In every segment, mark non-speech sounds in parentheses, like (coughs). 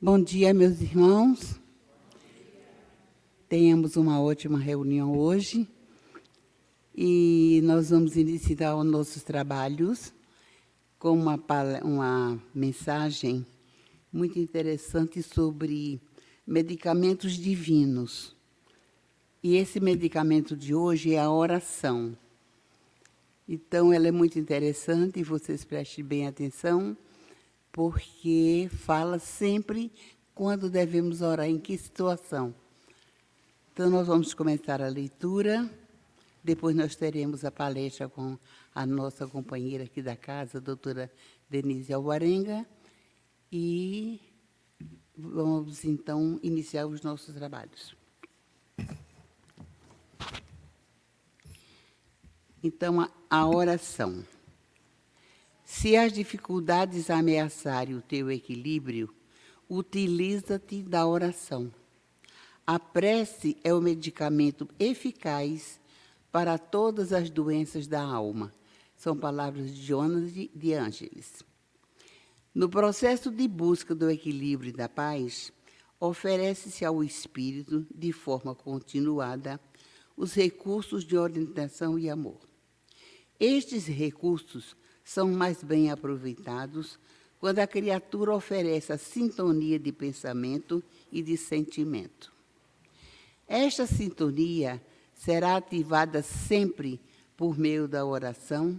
Bom dia, meus irmãos. Tenhamos uma ótima reunião hoje e nós vamos iniciar os nossos trabalhos com uma, uma mensagem muito interessante sobre medicamentos divinos. E esse medicamento de hoje é a oração. Então, ela é muito interessante e vocês prestem bem atenção porque fala sempre quando devemos orar, em que situação. Então, nós vamos começar a leitura, depois nós teremos a palestra com a nossa companheira aqui da casa, a doutora Denise Alvarenga, e vamos então iniciar os nossos trabalhos. Então, a, a oração. Se as dificuldades ameaçarem o teu equilíbrio, utiliza-te da oração. A prece é o medicamento eficaz para todas as doenças da alma. São palavras de Jonas de Ângeles. No processo de busca do equilíbrio e da paz, oferece-se ao espírito, de forma continuada, os recursos de orientação e amor. Estes recursos são mais bem aproveitados quando a criatura oferece a sintonia de pensamento e de sentimento. Esta sintonia será ativada sempre por meio da oração,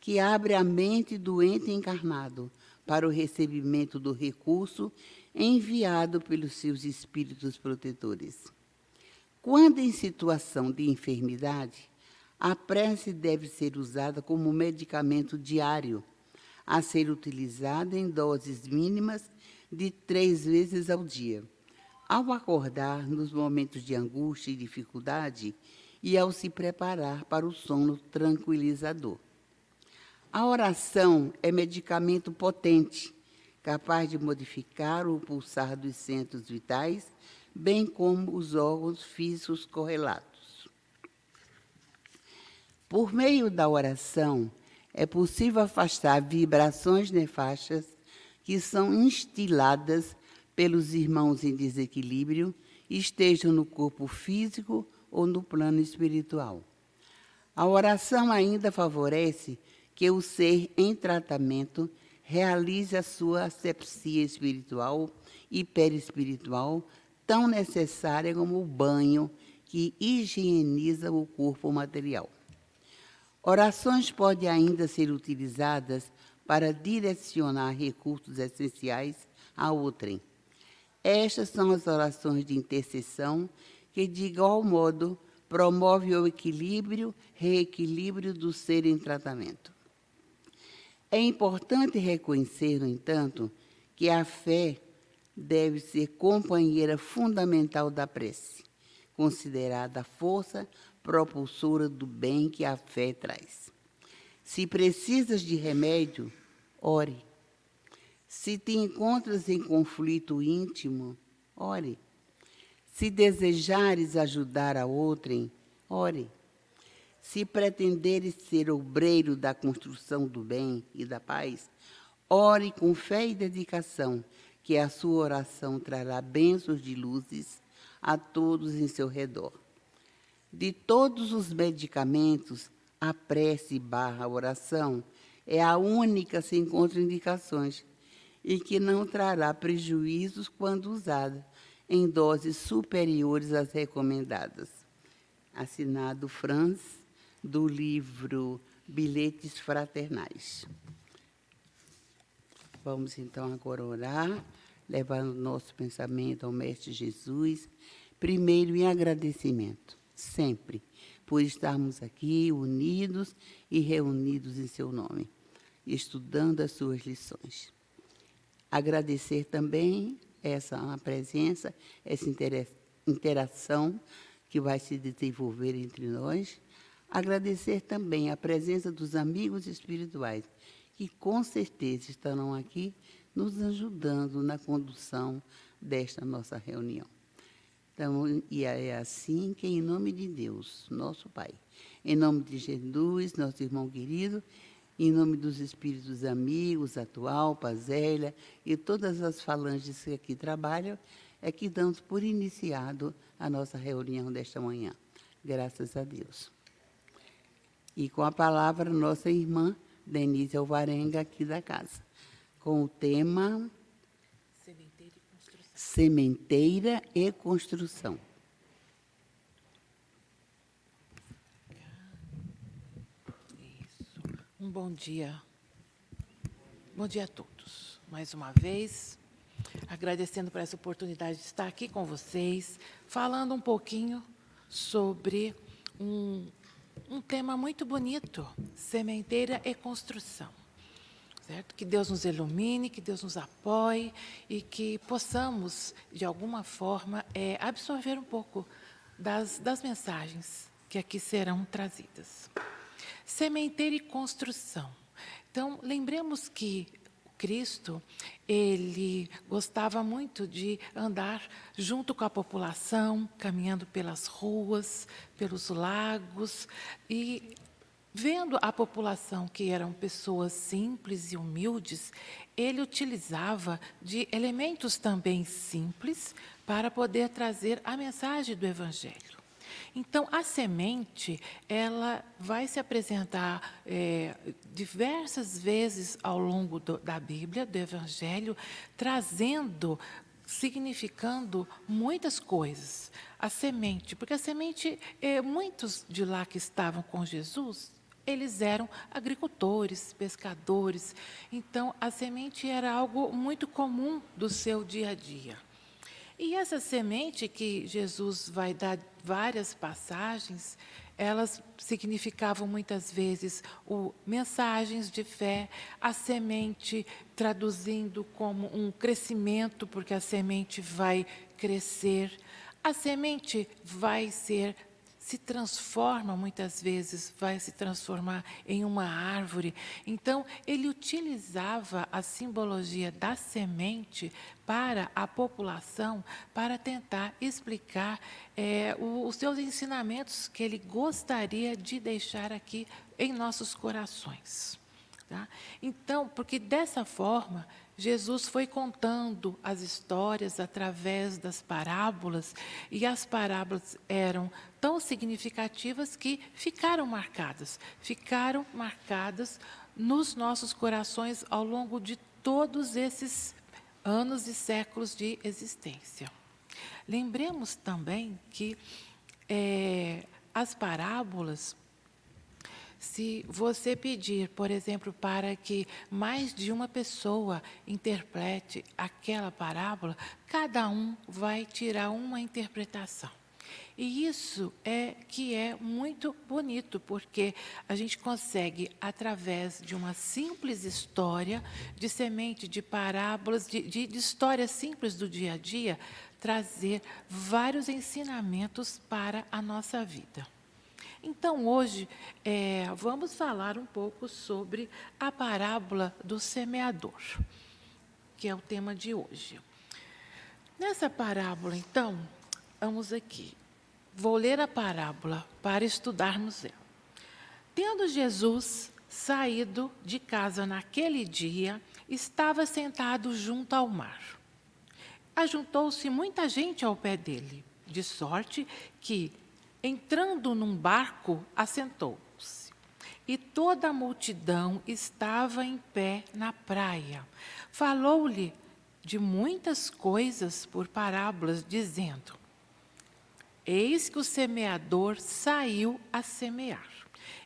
que abre a mente do ente encarnado para o recebimento do recurso enviado pelos seus espíritos protetores. Quando em situação de enfermidade, a prece deve ser usada como medicamento diário, a ser utilizada em doses mínimas de três vezes ao dia. Ao acordar nos momentos de angústia e dificuldade e ao se preparar para o sono tranquilizador. A oração é medicamento potente, capaz de modificar o pulsar dos centros vitais, bem como os órgãos físicos correlatos. Por meio da oração, é possível afastar vibrações nefastas que são instiladas pelos irmãos em desequilíbrio, estejam no corpo físico ou no plano espiritual. A oração ainda favorece que o ser em tratamento realize a sua asepsia espiritual e perispiritual, tão necessária como o banho que higieniza o corpo material. Orações podem ainda ser utilizadas para direcionar recursos essenciais a outrem. Estas são as orações de intercessão que, de igual modo, promovem o equilíbrio, reequilíbrio do ser em tratamento. É importante reconhecer, no entanto, que a fé deve ser companheira fundamental da prece, considerada a força propulsora do bem que a fé traz. Se precisas de remédio, ore. Se te encontras em conflito íntimo, ore. Se desejares ajudar a outrem, ore. Se pretenderes ser obreiro da construção do bem e da paz, ore com fé e dedicação, que a sua oração trará bênçãos de luzes a todos em seu redor. De todos os medicamentos, a prece barra oração é a única sem contraindicações e que não trará prejuízos quando usada em doses superiores às recomendadas. Assinado Franz, do livro Bilhetes Fraternais. Vamos então agora orar, levando nosso pensamento ao Mestre Jesus, primeiro em agradecimento, sempre, por estarmos aqui unidos e reunidos em seu nome, estudando as suas lições. Agradecer também essa presença, essa interação que vai se desenvolver entre nós. Agradecer também a presença dos amigos espirituais que com certeza estarão aqui nos ajudando na condução desta nossa reunião. Então, e é assim que, em nome de Deus, nosso Pai, em nome de Jesus, nosso irmão querido, em nome dos espíritos amigos, atual, Pazélia e todas as falanges que aqui trabalham, é que damos por iniciado a nossa reunião desta manhã. Graças a Deus. E com a palavra, nossa irmã Denise Alvarenga, aqui da casa, com o tema. Sementeira e Construção. Um bom dia. Bom dia a todos. Mais uma vez, agradecendo por essa oportunidade de estar aqui com vocês, falando um pouquinho sobre um um tema muito bonito: sementeira e construção. Certo? Que Deus nos ilumine, que Deus nos apoie e que possamos, de alguma forma, é, absorver um pouco das, das mensagens que aqui serão trazidas. Sementeira e construção. Então, lembremos que Cristo, ele gostava muito de andar junto com a população, caminhando pelas ruas, pelos lagos e vendo a população que eram pessoas simples e humildes, ele utilizava de elementos também simples para poder trazer a mensagem do evangelho. Então, a semente, ela vai se apresentar é, diversas vezes ao longo do, da Bíblia, do Evangelho, trazendo, significando muitas coisas. A semente, porque a semente, é, muitos de lá que estavam com Jesus, eles eram agricultores, pescadores. Então, a semente era algo muito comum do seu dia a dia. E essa semente que Jesus vai dar várias passagens, elas significavam muitas vezes o mensagens de fé, a semente traduzindo como um crescimento, porque a semente vai crescer. A semente vai ser se transforma muitas vezes, vai se transformar em uma árvore. Então, ele utilizava a simbologia da semente para a população, para tentar explicar é, os seus ensinamentos que ele gostaria de deixar aqui em nossos corações. Tá? Então, porque dessa forma, Jesus foi contando as histórias através das parábolas, e as parábolas eram tão significativas que ficaram marcadas, ficaram marcadas nos nossos corações ao longo de todos esses anos e séculos de existência. Lembremos também que é, as parábolas Se você pedir, por exemplo, para que mais de uma pessoa interprete aquela parábola, cada um vai tirar uma interpretação. E isso é que é muito bonito, porque a gente consegue, através de uma simples história, de semente, de parábolas, de, de, de histórias simples do dia a dia, trazer vários ensinamentos para a nossa vida. Então, hoje, é, vamos falar um pouco sobre a parábola do semeador, que é o tema de hoje. Nessa parábola, então, vamos aqui. Vou ler a parábola para estudarmos ela. Tendo Jesus saído de casa naquele dia, estava sentado junto ao mar. Ajuntou-se muita gente ao pé dele, de sorte que, entrando num barco, assentou-se. E toda a multidão estava em pé na praia. Falou-lhe de muitas coisas por parábolas, dizendo: Eis que o semeador saiu a semear.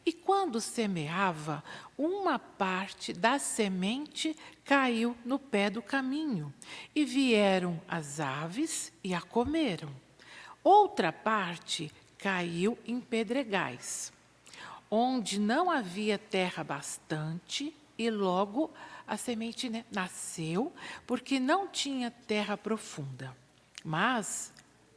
E quando semeava, uma parte da semente caiu no pé do caminho, e vieram as aves e a comeram. Outra parte caiu em pedregais, onde não havia terra bastante, e logo a semente nasceu, porque não tinha terra profunda. Mas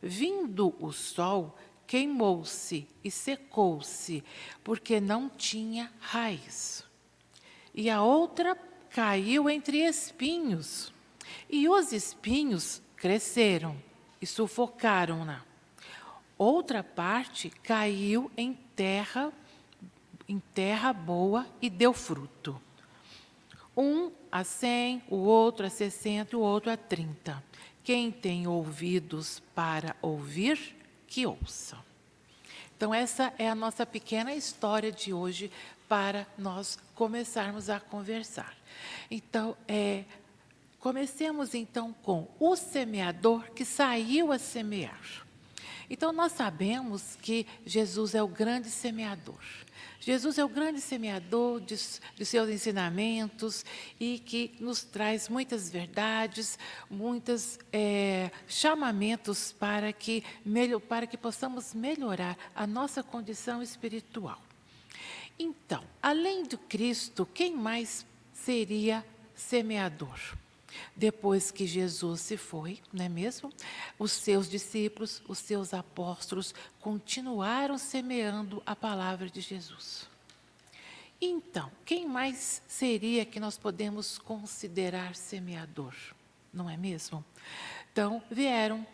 Vindo o sol, queimou-se e secou-se, porque não tinha raiz. E a outra caiu entre espinhos, e os espinhos cresceram e sufocaram-na. Outra parte caiu em terra em terra boa e deu fruto. Um a cem, o outro a sessenta e o outro a trinta. Quem tem ouvidos para ouvir, que ouça. Então, essa é a nossa pequena história de hoje para nós começarmos a conversar. Então, é, comecemos então com o semeador que saiu a semear. Então, nós sabemos que Jesus é o grande semeador. Jesus é o grande semeador de, de, seus ensinamentos e que nos traz muitas verdades, muitos é, chamamentos para que, melhor, para que possamos melhorar a nossa condição espiritual. Então, além de Cristo, quem mais seria semeador? Depois que Jesus se foi, não é mesmo? Os seus discípulos, os seus apóstolos continuaram semeando a palavra de Jesus. Então, quem mais seria que nós podemos considerar semeador? Não é mesmo? Então, vieram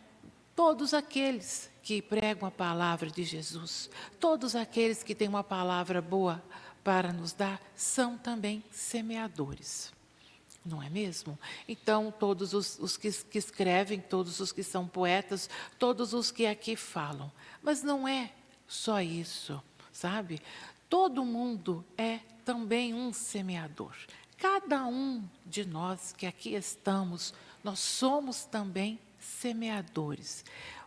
todos aqueles que pregam a palavra de Jesus, todos aqueles que têm uma palavra boa para nos dar, são também semeadores. Não é mesmo? Então, todos os, os que, que, escrevem, todos os que são poetas, todos os que aqui falam. Mas não é só isso, sabe? Todo mundo é também um semeador. Cada um de nós que aqui estamos, nós somos também semeadores.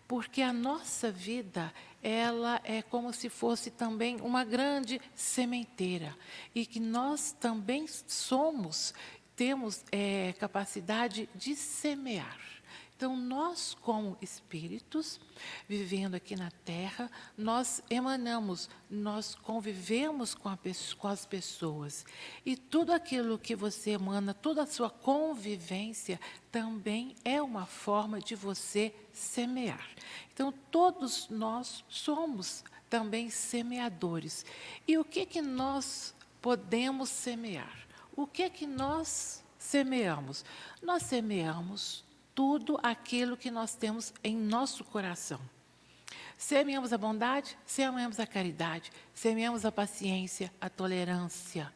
Porque a nossa vida, ela é como se fosse também uma grande sementeira. E que nós também somos temos é, capacidade de semear. Então, nós, como espíritos, vivendo aqui na Terra, nós emanamos, nós convivemos com, com, as pessoas. E tudo aquilo que você emana, toda a sua convivência, também é uma forma de você semear. Então, todos nós somos também semeadores. E o que, que nós podemos semear? O que é que nós semeamos? Nós semeamos tudo aquilo que nós temos em nosso coração. Semeamos a bondade, semeamos a caridade, semeamos a paciência, a tolerância.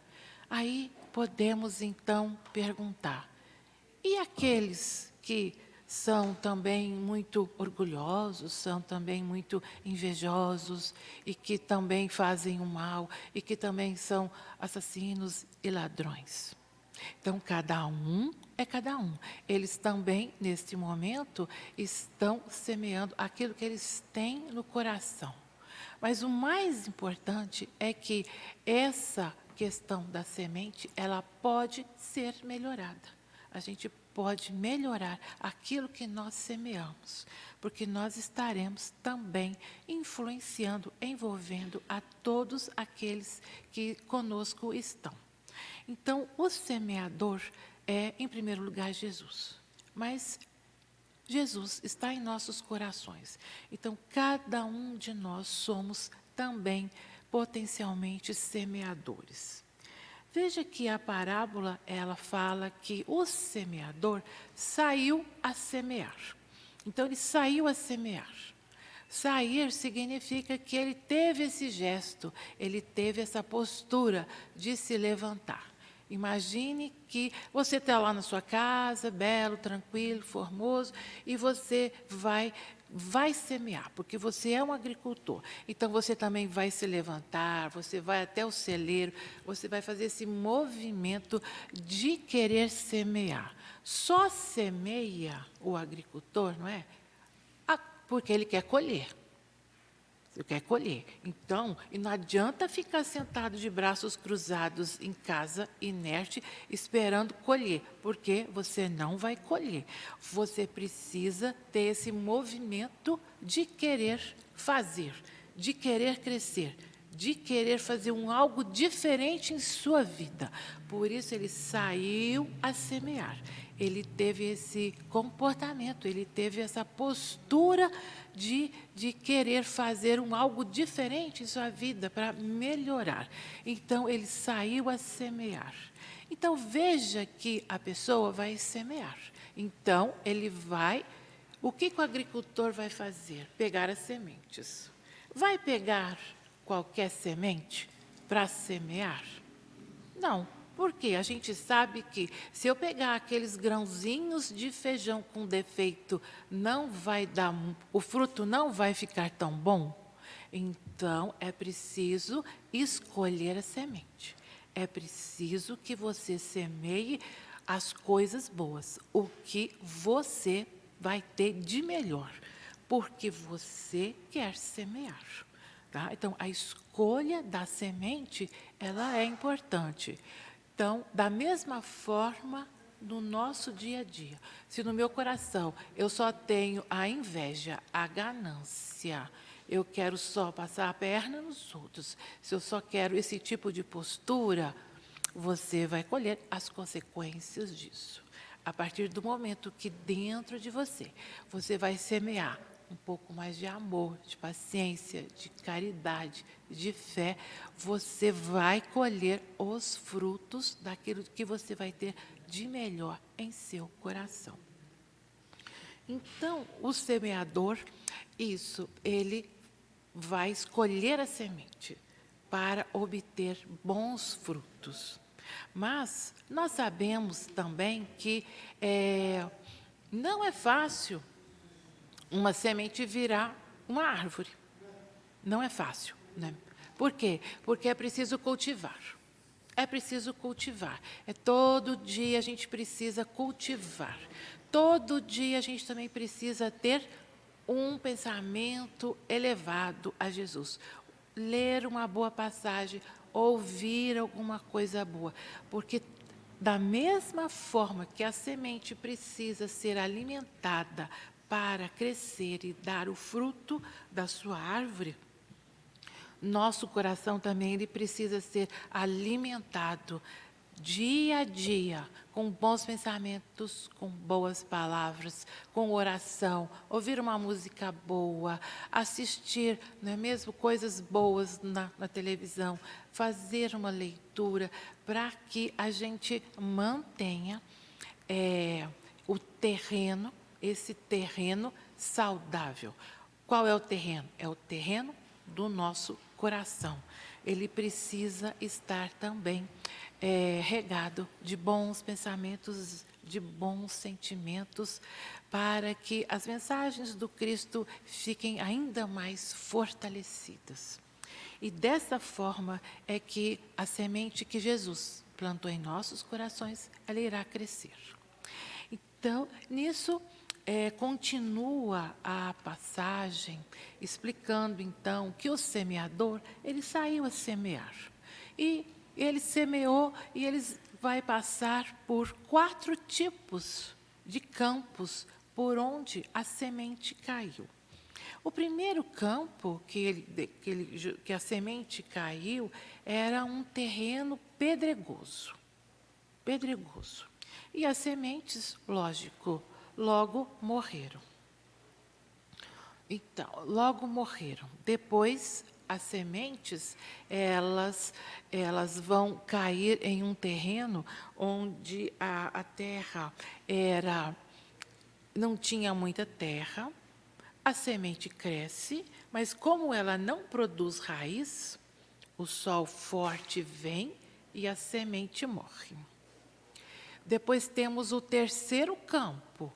Aí podemos então perguntar: e aqueles que são também muito orgulhosos, são também muito invejosos e que também fazem o mal e que também são assassinos e ladrões. Então, cada um é cada um. Eles também, neste momento, estão semeando aquilo que eles têm no coração. Mas o mais importante é que essa questão da semente, ela pode ser melhorada. A gente pode melhorar aquilo que nós semeamos, porque nós estaremos também influenciando, envolvendo a todos aqueles que conosco estão. Então, o semeador é, em primeiro lugar, Jesus. Mas Jesus está em nossos corações. Então, cada um de nós somos também potencialmente semeadores. Veja que a parábola ela fala que o semeador saiu a semear. Então ele saiu a semear. Sair significa que ele teve esse gesto, ele teve essa postura de se levantar. Imagine que você está lá na sua casa, belo, tranquilo, formoso, e você vai vai semear, porque você é um agricultor. Então você também vai se levantar, você vai até o celeiro, você vai fazer esse movimento de querer semear. Só semeia o agricultor, não é? Ah, porque ele quer colher. Você quer colher. Então, e não adianta ficar sentado de braços cruzados em casa, inerte, esperando colher, porque você não vai colher. Você precisa ter esse movimento de querer fazer, de querer crescer, de querer fazer um algo diferente em sua vida. Por isso ele saiu a semear. Ele teve esse comportamento, ele teve essa postura de, de querer fazer um algo diferente em sua vida para melhorar. Então ele saiu a semear. Então veja que a pessoa vai semear. Então ele vai. O que, que o agricultor vai fazer? Pegar as sementes. Vai pegar qualquer semente para semear? Não. Porque a gente sabe que se eu pegar aqueles grãozinhos de feijão com defeito, não vai dar, o fruto não vai ficar tão bom. Então é preciso escolher a semente. É preciso que você semeie as coisas boas, o que você vai ter de melhor, porque você quer semear. Tá? Então, a escolha da semente, ela é importante. Então, da mesma forma, no nosso dia a dia, se no meu coração eu só tenho a inveja, a ganância, eu quero só passar a perna nos outros, se eu só quero esse tipo de postura, você vai colher as consequências disso. A partir do momento que dentro de você, você vai semear um pouco mais de amor, de paciência, de caridade, de fé, você vai colher os frutos daquilo que você vai ter de melhor em seu coração. Então, o semeador, isso, ele vai escolher a semente para obter bons frutos. Mas nós sabemos também que é, não é fácil uma semente virar uma árvore. Não é fácil. Né? Por quê? Porque é preciso cultivar. É preciso cultivar. É todo dia a gente precisa cultivar. Todo dia a gente também precisa ter um pensamento elevado a Jesus. Ler uma boa passagem, ouvir alguma coisa boa. Porque da mesma forma que a semente precisa ser alimentada para crescer e dar o fruto da sua árvore, nosso coração também ele precisa ser alimentado dia a dia com bons pensamentos, com boas palavras, com oração, ouvir uma música boa, assistir, não é mesmo, coisas boas na, na televisão, fazer uma leitura para que a gente mantenha é, o terreno esse terreno saudável. Qual é o terreno? É o terreno do nosso coração. Ele precisa estar também é, regado de bons pensamentos, de bons sentimentos, para que as mensagens do Cristo fiquem ainda mais fortalecidas. E dessa forma é que a semente que Jesus plantou em nossos corações, ela irá crescer. Então, nisso é, continua a passagem explicando então que o semeador ele saiu a semear e ele semeou e ele vai passar por quatro tipos de campos por onde a semente caiu. O primeiro campo que, ele, que, ele, que a semente caiu era um terreno pedregoso. Pedregoso. E as sementes, lógico, logo morreram. Então, logo morreram. Depois, as sementes, elas, elas vão cair em um terreno onde a, a terra era não tinha muita terra, a semente cresce, mas como ela não produz raiz, o sol forte vem e a semente morre. Depois temos o terceiro campo,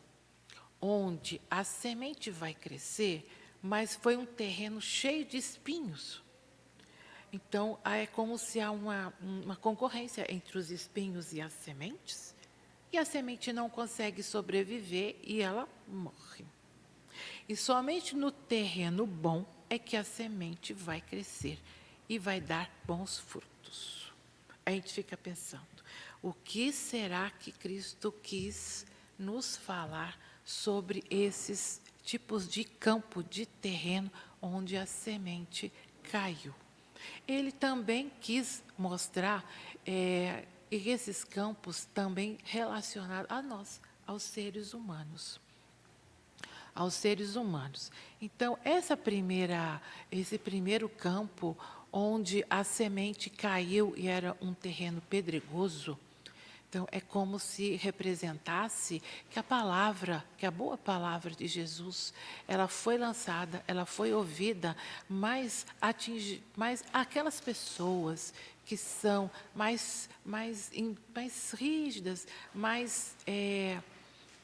onde a semente vai crescer, mas foi um terreno cheio de espinhos. Então, é como se há uma, uma concorrência entre os espinhos e as sementes, e a semente não consegue sobreviver e ela morre. E somente no terreno bom é que a semente vai crescer e vai dar bons frutos. A gente fica pensando, o que será que Cristo quis nos falar sobre esses tipos de campo, de terreno onde a semente caiu? Ele também quis mostrar é, esses campos também relacionados a nós, aos seres humanos aos seres humanos. Então, essa primeira, esse primeiro campo onde a semente caiu e era um terreno pedregoso, então é como se representasse que a palavra, que a boa palavra de Jesus, ela foi lançada, ela foi ouvida, mas atinge, mas aquelas pessoas que são mais, mais, mais rígidas, mais é,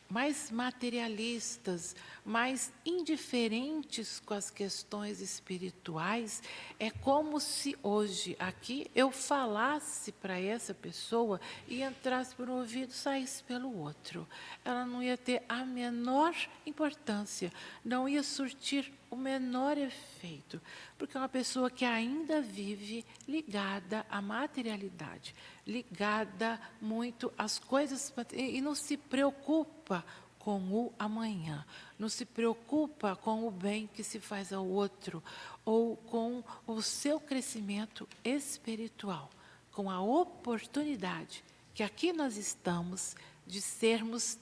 mais materialistas, mais indiferentes com as questões espirituais, é como se hoje aqui eu falasse para essa pessoa e entrasse por um ouvido saísse pelo outro. Ela não ia ter a menor importância, não ia surtir o menor efeito, porque é uma pessoa que ainda vive ligada à materialidade, ligada muito às coisas e não se preocupa com o amanhã, não se preocupa com o bem que se faz ao outro ou com o seu crescimento espiritual, com a oportunidade que aqui nós estamos de sermos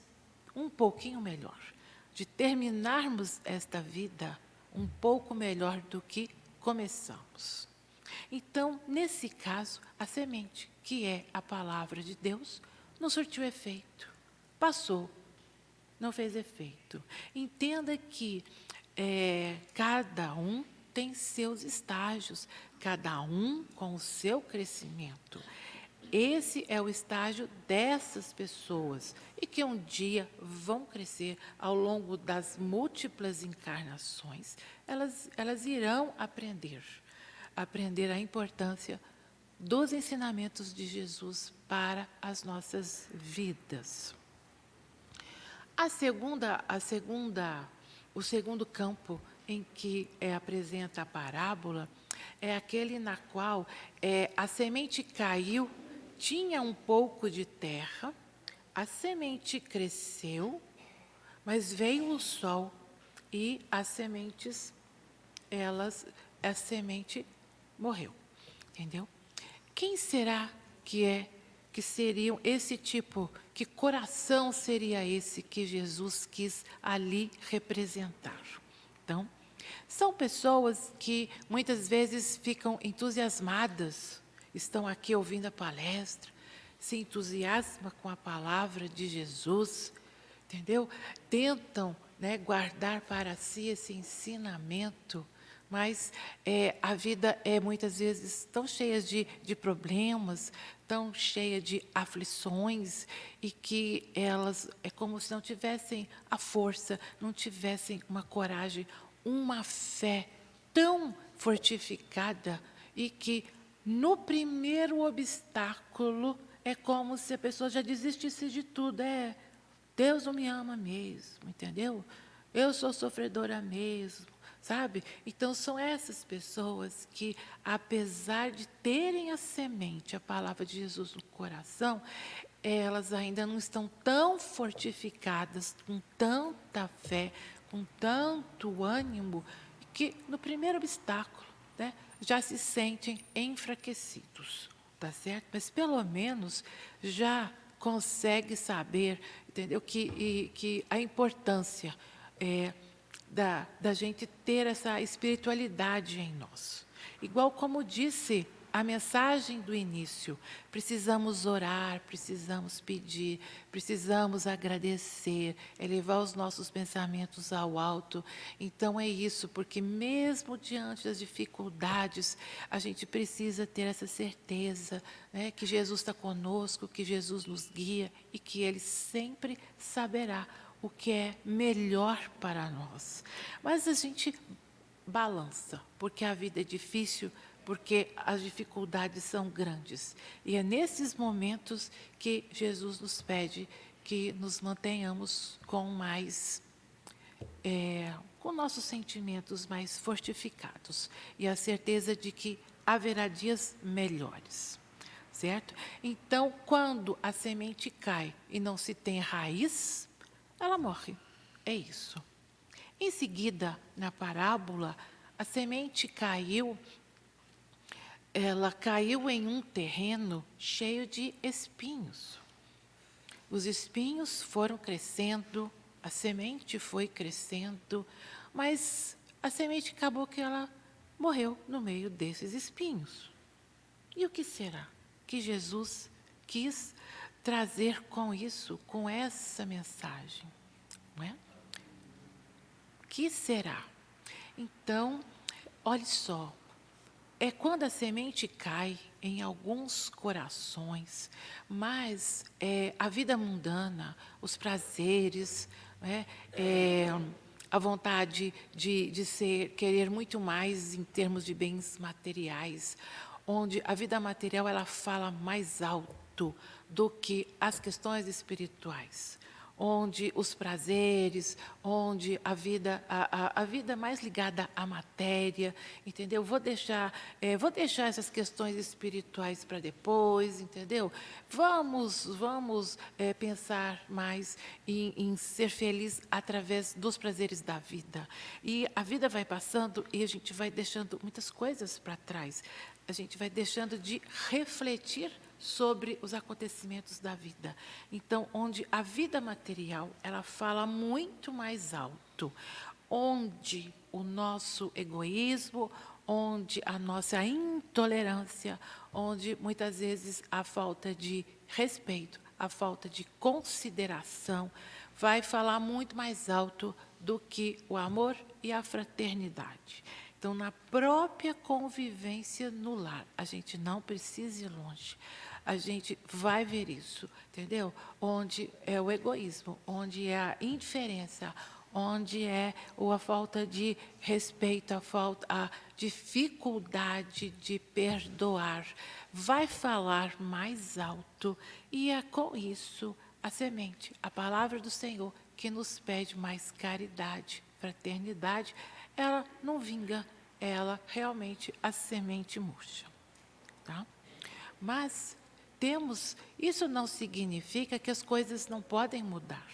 um pouquinho melhor, de terminarmos esta vida um pouco melhor do que começamos. Então, nesse caso, a semente, que é a palavra de Deus, não surtiu efeito. Passou, não fez efeito. Entenda que é, cada um tem seus estágios, cada um com o seu crescimento. Esse é o estágio dessas pessoas e que um dia vão crescer ao longo das múltiplas encarnações. Elas, elas irão aprender, aprender a importância dos ensinamentos de Jesus para as nossas vidas. A segunda, a segunda, o segundo campo em que é, apresenta a parábola é aquele na qual é, a semente caiu tinha um pouco de terra, a semente cresceu, mas veio o sol e as sementes, elas, a semente morreu. Entendeu? Quem será que é que seriam esse tipo, que coração seria esse que Jesus quis ali representar? Então, são pessoas que muitas vezes ficam entusiasmadas estão aqui ouvindo a palestra, se entusiasma com a palavra de Jesus, entendeu? Tentam né, guardar para si esse ensinamento, mas é, a vida é muitas vezes tão cheia de, de problemas, tão cheia de aflições, e que elas é como se não tivessem a força, não tivessem uma coragem, uma fé tão fortificada e que no primeiro obstáculo, é como se a pessoa já desistisse de tudo. É, Deus não me ama mesmo, entendeu? Eu sou sofredora mesmo, sabe? Então são essas pessoas que, apesar de terem a semente, a palavra de Jesus no coração, elas ainda não estão tão fortificadas, com tanta fé, com tanto ânimo, que no primeiro obstáculo né, já se sentem enfraquecidos, tá certo? Mas pelo menos já consegue saber, entendeu, que, e, que a importância é, da, da gente ter essa espiritualidade em nós. Igual como disse a mensagem do início. Precisamos orar, precisamos pedir, precisamos agradecer, elevar os nossos pensamentos ao alto. Então é isso, porque mesmo diante das dificuldades, a gente precisa ter essa certeza né, que Jesus está conosco, que Jesus nos guia e que Ele sempre saberá o que é melhor para nós. Mas a gente balança, porque a vida é difícil porque as dificuldades são grandes. E é nesses momentos que Jesus nos pede que nos mantenhamos com mais. É, com nossos sentimentos mais fortificados e a certeza de que haverá dias melhores. Certo? Então, quando a semente cai e não se tem raiz, ela morre. É isso. Em seguida, na parábola, a semente caiu ela caiu em um terreno cheio de espinhos. Os espinhos foram crescendo, a semente foi crescendo, mas a semente acabou que ela morreu no meio desses espinhos. E o que será que Jesus quis trazer com isso, com essa mensagem? Não é? Que será? Então, olhe só, é quando a semente cai em alguns corações, mas é, a vida mundana, os prazeres, né, é, a vontade de, de ser, querer muito mais em termos de bens materiais, onde a vida material ela fala mais alto do que as questões espirituais onde os prazeres, onde a vida, a, a, a vida mais ligada à matéria, entendeu? Vou deixar, é, vou deixar essas questões espirituais para depois, entendeu? Vamos, vamos é, pensar mais em, em ser feliz através dos prazeres da vida. E a vida vai passando e a gente vai deixando muitas coisas para trás. A gente vai deixando de refletir sobre os acontecimentos da vida. Então, onde a vida material, ela fala muito mais alto, onde o nosso egoísmo, onde a nossa intolerância, onde muitas vezes a falta de respeito, a falta de consideração, vai falar muito mais alto do que o amor e a fraternidade. Então, na própria convivência no lar, a gente não precisa ir longe. A gente vai ver isso, entendeu? Onde é o egoísmo, onde é a indiferença, onde é a falta de respeito, a falta, a dificuldade de perdoar, vai falar mais alto e é com isso a semente, a palavra do Senhor que nos pede mais caridade, fraternidade, ela não vinga, ela realmente a semente murcha, tá? Mas temos, isso não significa que as coisas não podem mudar.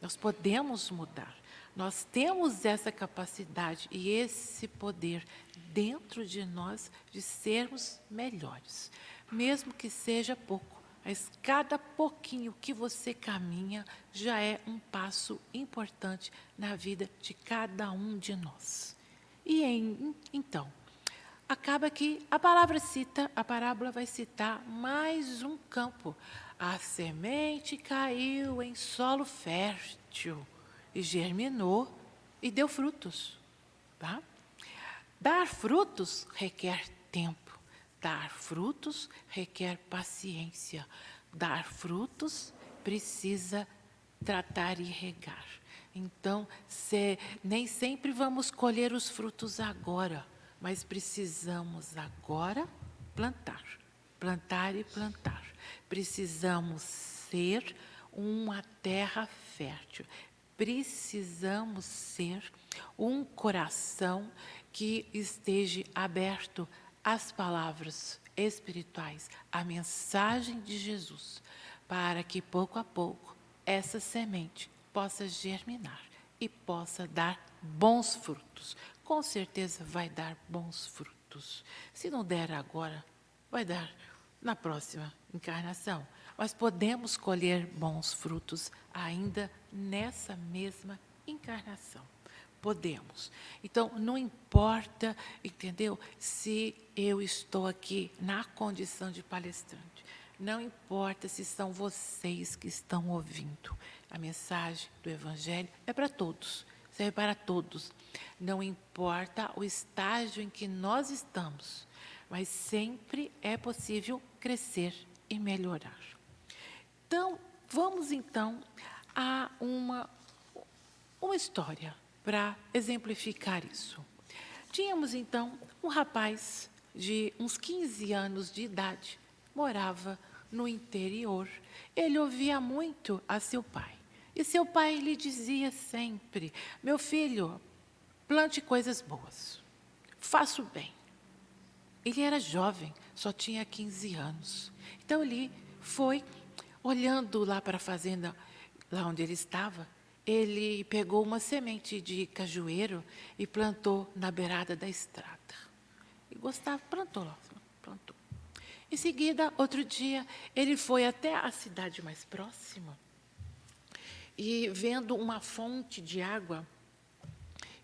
Nós podemos mudar. Nós temos essa capacidade e esse poder dentro de nós de sermos melhores, mesmo que seja pouco. Mas cada pouquinho que você caminha já é um passo importante na vida de cada um de nós. E em, então, acaba que a palavra cita, a parábola vai citar mais um campo. A semente caiu em solo fértil e germinou e deu frutos. Tá? Dar frutos requer tempo. Dar frutos requer paciência. Dar frutos precisa tratar e regar. Então, se, nem sempre vamos colher os frutos agora mas precisamos agora plantar, plantar e plantar. Precisamos ser uma terra fértil. Precisamos ser um coração que esteja aberto às palavras espirituais, à mensagem de Jesus, para que pouco a pouco essa semente possa germinar e possa dar bons frutos. Com certeza vai dar bons frutos. Se não der agora, vai dar na próxima encarnação. Mas podemos colher bons frutos ainda nessa mesma encarnação. Podemos. Então, não importa, entendeu? Se eu estou aqui na condição de palestrante. Não importa se são vocês que estão ouvindo. A mensagem do Evangelho é para todos, serve para todos. Não importa o estágio em que nós estamos, mas sempre é possível crescer e melhorar. Então, vamos então a uma, uma história para exemplificar isso. Tínhamos então um rapaz de uns 15 anos de idade, morava no interior. Ele ouvia muito a seu pai. E seu pai lhe dizia sempre: Meu filho, plante coisas boas, faça o bem. Ele era jovem, só tinha 15 anos. Então ele foi olhando lá para a fazenda, lá onde ele estava, ele pegou uma semente de cajueiro e plantou na beirada da estrada. E gostava, plantou lá, plantou. Em seguida, outro dia, ele foi até a cidade mais próxima e vendo uma fonte de água,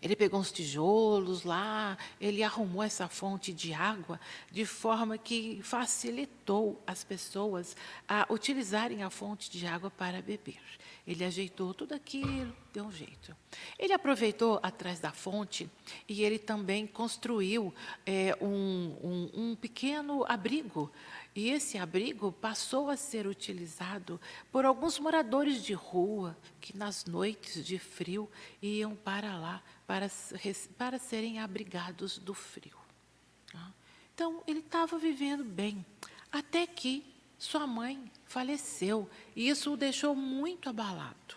ele pegou uns tijolos lá, ele arrumou essa fonte de água de forma que facilitou as pessoas a utilizarem a fonte de água para beber. Ele ajeitou tudo aquilo, deu um jeito. Ele aproveitou atrás da fonte e ele também construiu é, um, um, um pequeno abrigo e esse abrigo passou a ser utilizado por alguns moradores de rua que, nas noites de frio, iam para lá para, para serem abrigados do frio. Tá? Então, ele estava vivendo bem, até que sua mãe faleceu, e isso o deixou muito abalado.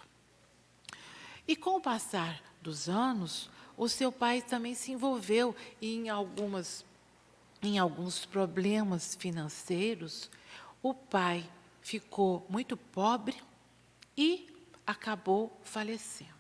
E com o passar dos anos, o seu pai também se envolveu em algumas em alguns problemas financeiros, o pai ficou muito pobre e acabou falecendo.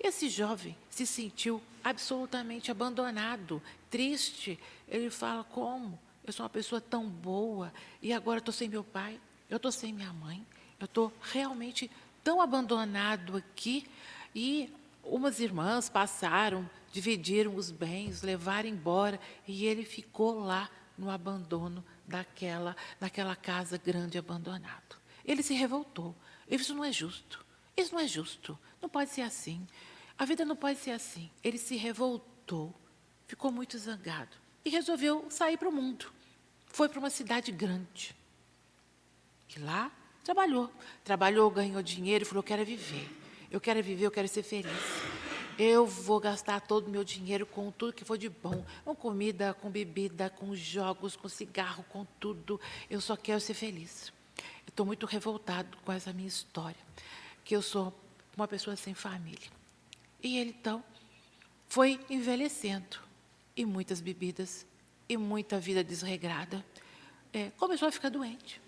Esse jovem se sentiu absolutamente abandonado, triste. Ele fala: Como? Eu sou uma pessoa tão boa e agora estou sem meu pai, eu estou sem minha mãe, eu estou realmente tão abandonado aqui. E umas irmãs passaram, dividiram os bens, levaram embora, e ele ficou lá no abandono daquela, daquela casa grande abandonado. Ele se revoltou. Isso não é justo. Isso não é justo. Não pode ser assim. A vida não pode ser assim. Ele se revoltou, ficou muito zangado e resolveu sair para o mundo. Foi para uma cidade grande. E lá trabalhou. Trabalhou, ganhou dinheiro e falou: quero viver. Eu quero viver, eu quero ser feliz. Eu vou gastar todo o meu dinheiro com tudo que for de bom, com comida, com bebida, com jogos, com cigarro, com tudo. Eu só quero ser feliz. Estou muito revoltado com essa minha história, que eu sou uma pessoa sem família. E ele então foi envelhecendo e muitas bebidas e muita vida desregrada. É, começou a ficar doente.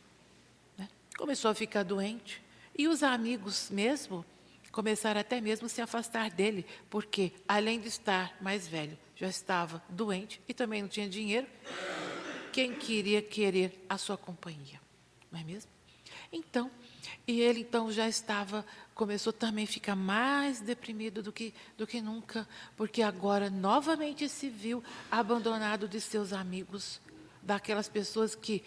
Né? Começou a ficar doente. E os amigos mesmo começaram até mesmo a se afastar dele, porque, além de estar mais velho, já estava doente e também não tinha dinheiro. Quem queria querer a sua companhia, não é mesmo? Então, e ele então já estava, começou também a ficar mais deprimido do que, do que nunca, porque agora novamente se viu abandonado de seus amigos, daquelas pessoas que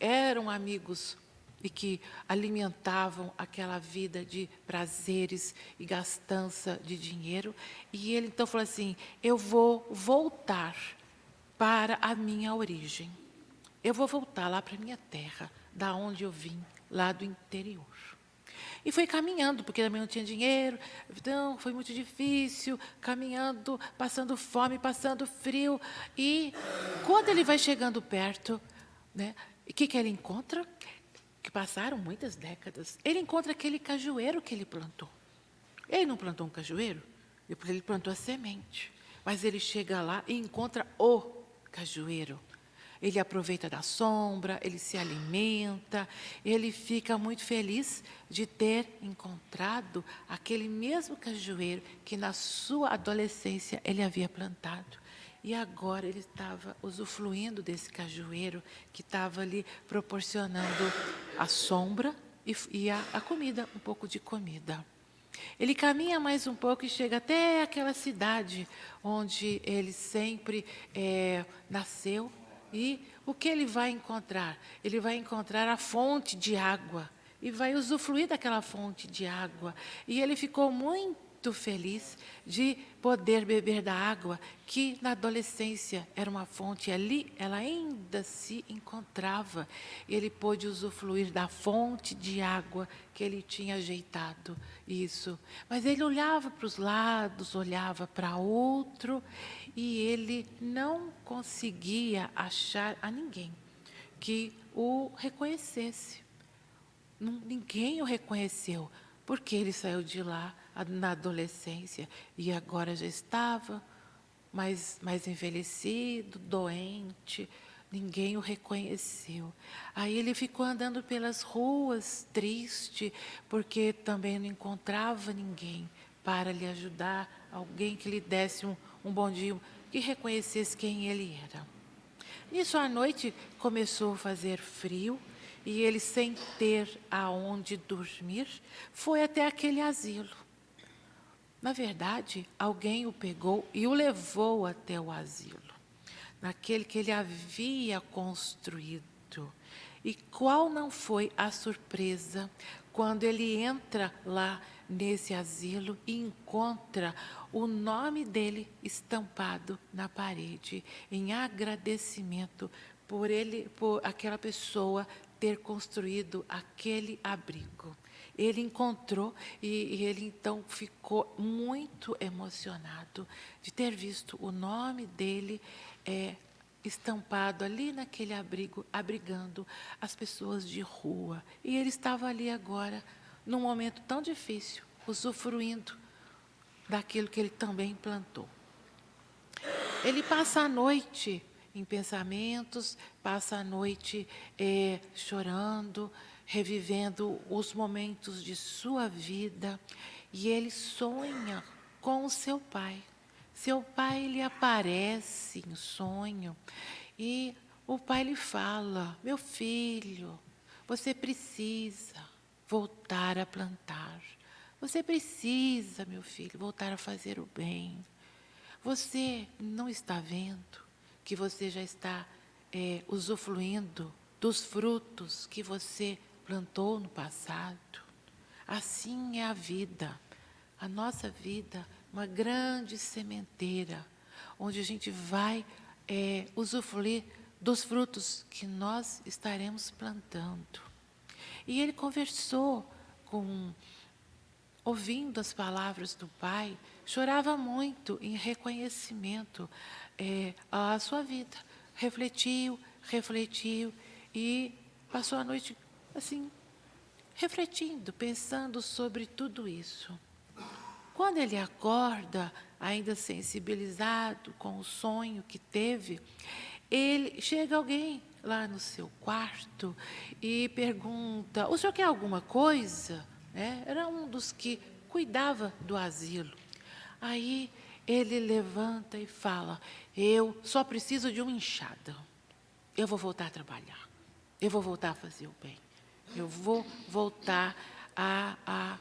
eram amigos e que alimentavam aquela vida de prazeres e gastança de dinheiro. E ele então falou assim: Eu vou voltar para a minha origem. Eu vou voltar lá para a minha terra, da onde eu vim, lá do interior. E foi caminhando, porque também não tinha dinheiro, então foi muito difícil, caminhando, passando fome, passando frio. E quando ele vai chegando perto, né, o que, que ele encontra? que passaram muitas décadas, ele encontra aquele cajueiro que ele plantou. Ele não plantou um cajueiro, ele plantou a semente. Mas ele chega lá e encontra o cajueiro. Ele aproveita da sombra, ele se alimenta, ele fica muito feliz de ter encontrado aquele mesmo cajueiro que na sua adolescência ele havia plantado. E agora ele estava usufruindo desse cajueiro que estava ali proporcionando a sombra e, e a, a comida, um pouco de comida. Ele caminha mais um pouco e chega até aquela cidade onde ele sempre é, nasceu, e o que ele vai encontrar? Ele vai encontrar a fonte de água e vai usufruir daquela fonte de água. E ele ficou muito muito feliz de poder beber da água que na adolescência era uma fonte ali, ela ainda se encontrava. Ele pôde usufruir da fonte de água que ele tinha ajeitado. Isso. Mas ele olhava para os lados, olhava para outro e ele não conseguia achar a ninguém que o reconhecesse. Ninguém o reconheceu, porque ele saiu de lá na adolescência e agora já estava mais, mais envelhecido, doente, ninguém o reconheceu. Aí ele ficou andando pelas ruas, triste, porque também não encontrava ninguém para lhe ajudar, alguém que lhe desse um, um bom dia, que reconhecesse quem ele era. Nisso à noite começou a fazer frio e ele, sem ter aonde dormir, foi até aquele asilo. Na verdade, alguém o pegou e o levou até o asilo, naquele que ele havia construído. E qual não foi a surpresa quando ele entra lá nesse asilo e encontra o nome dele estampado na parede, em agradecimento por ele, por aquela pessoa ter construído aquele abrigo ele encontrou e, e, ele então ficou muito emocionado de ter visto o nome dele é, estampado ali naquele abrigo, abrigando as pessoas de rua. E ele estava ali agora, num momento tão difícil, usufruindo daquilo que ele também plantou. Ele passa a noite em pensamentos, passa a noite é, chorando, revivendo os momentos de sua vida e ele sonha com seu pai. Seu pai lhe aparece em sonho e o pai lhe fala: Meu filho, você precisa voltar a plantar. Você precisa, meu filho, voltar a fazer o bem. Você não está vendo que você já está é, usufruindo dos frutos que você plantou no passado. Assim é a vida. A nossa vida, uma grande sementeira, onde a gente vai é, usufruir dos frutos que nós estaremos plantando. E ele conversou com, ouvindo as palavras do pai, chorava muito em reconhecimento é, à sua vida. Refletiu, refletiu e passou a noite assim, refletindo, pensando sobre tudo isso. Quando ele acorda, ainda sensibilizado com o sonho que teve, ele chega alguém lá no seu quarto e pergunta: "O senhor quer alguma coisa?" É, era um dos que cuidava do asilo. Aí ele levanta e fala: "Eu só preciso de uma enxada. Eu vou voltar a trabalhar. Eu vou voltar a fazer o bem." Eu vou voltar a, a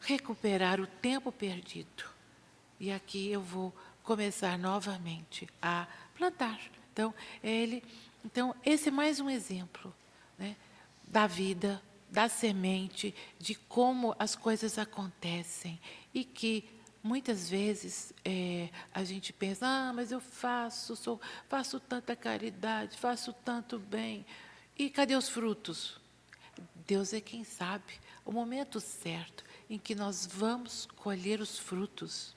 recuperar o tempo perdido. E aqui eu vou começar novamente a plantar. Então, ele, então esse é mais um exemplo né, da vida, da semente, de como as coisas acontecem e que muitas vezes é, a gente pensa, ah, mas eu faço, sou, faço tanta caridade, faço tanto bem. E cadê os frutos? Deus é quem sabe o momento certo em que nós vamos colher os frutos.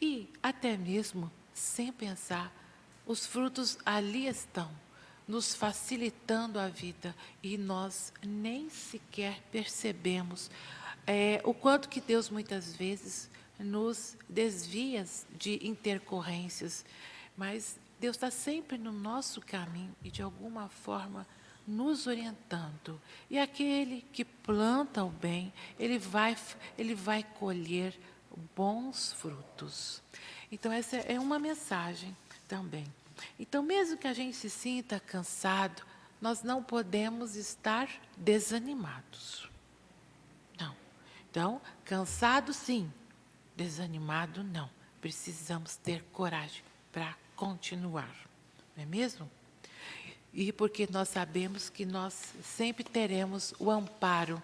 E até mesmo, sem pensar, os frutos ali estão. nos facilitando a vida e nós nem sequer percebemos é, o quanto que Deus muitas vezes nos desvia de intercorrências, mas Deus está sempre no nosso caminho e de alguma forma nos orientando. E aquele que planta o bem, ele vai, ele vai colher bons frutos. Então, essa é uma mensagem também. Então, mesmo que a gente se sinta cansado, nós não podemos estar desanimados. Não. Então, cansado sim, desanimado não. Precisamos ter coragem para continuar. Não é mesmo? E porque nós sabemos que nós sempre teremos o amparo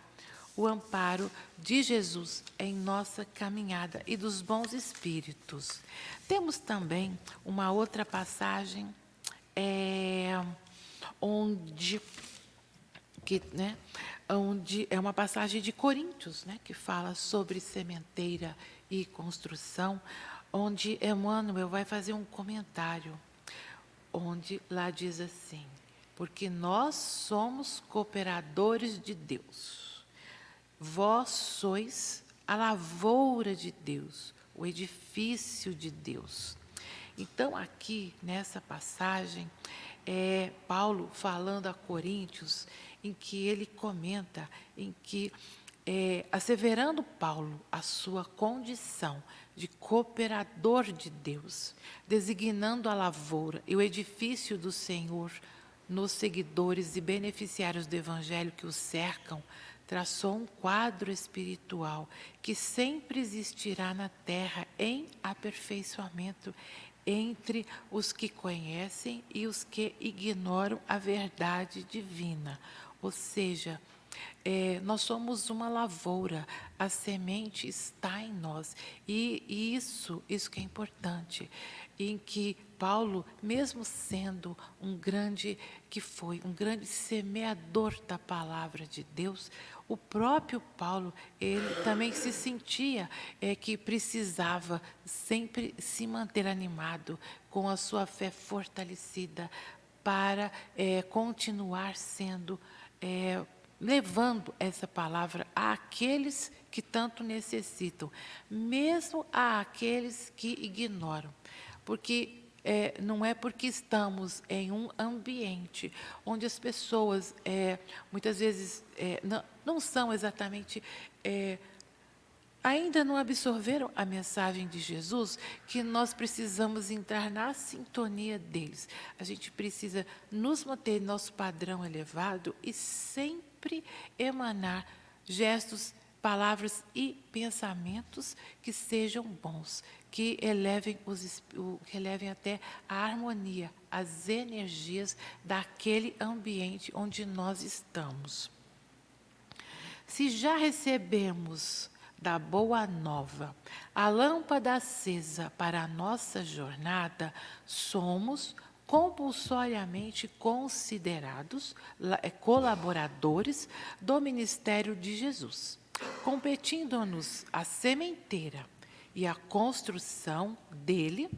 o amparo de Jesus em nossa caminhada e dos bons espíritos. Temos também uma outra passagem é, onde que, né, onde é uma passagem de Coríntios, né, que fala sobre sementeira e construção, onde Emmanuel vai fazer um comentário, onde lá diz assim: porque nós somos cooperadores de Deus Vós sois a lavoura de Deus, o edifício de Deus. Então, aqui nessa passagem, é Paulo falando a Coríntios, em que ele comenta, em que, é, asseverando Paulo a sua condição de cooperador de Deus, designando a lavoura e o edifício do Senhor nos seguidores e beneficiários do Evangelho que o cercam, traçou um quadro espiritual que sempre existirá na Terra em aperfeiçoamento entre os que conhecem e os que ignoram a verdade divina. Ou seja, é, nós somos uma lavoura, a semente está em nós. E, isso, isso que é importante, em que Paulo, mesmo sendo um grande, que foi um grande semeador da palavra de Deus, o próprio Paulo, ele também se sentia é, que precisava sempre se manter animado, com a sua fé fortalecida, para é, continuar sendo, é, levando essa palavra àqueles que tanto necessitam, mesmo àqueles que ignoram. Porque é, não é porque estamos em um ambiente onde as pessoas é, muitas vezes é, não, não, são exatamente. É, ainda não absorveram a mensagem de Jesus que nós precisamos entrar na sintonia deles. A gente precisa nos manter nosso padrão elevado e sempre emanar gestos palavras e pensamentos que sejam bons, que elevem, os, que elevem até a harmonia, as energias daquele ambiente onde nós estamos. Se já recebemos da boa nova a lâmpada acesa para a nossa jornada, somos compulsoriamente considerados eh, colaboradores do ministério de Jesus competindo-nos a sementeira e a construção dele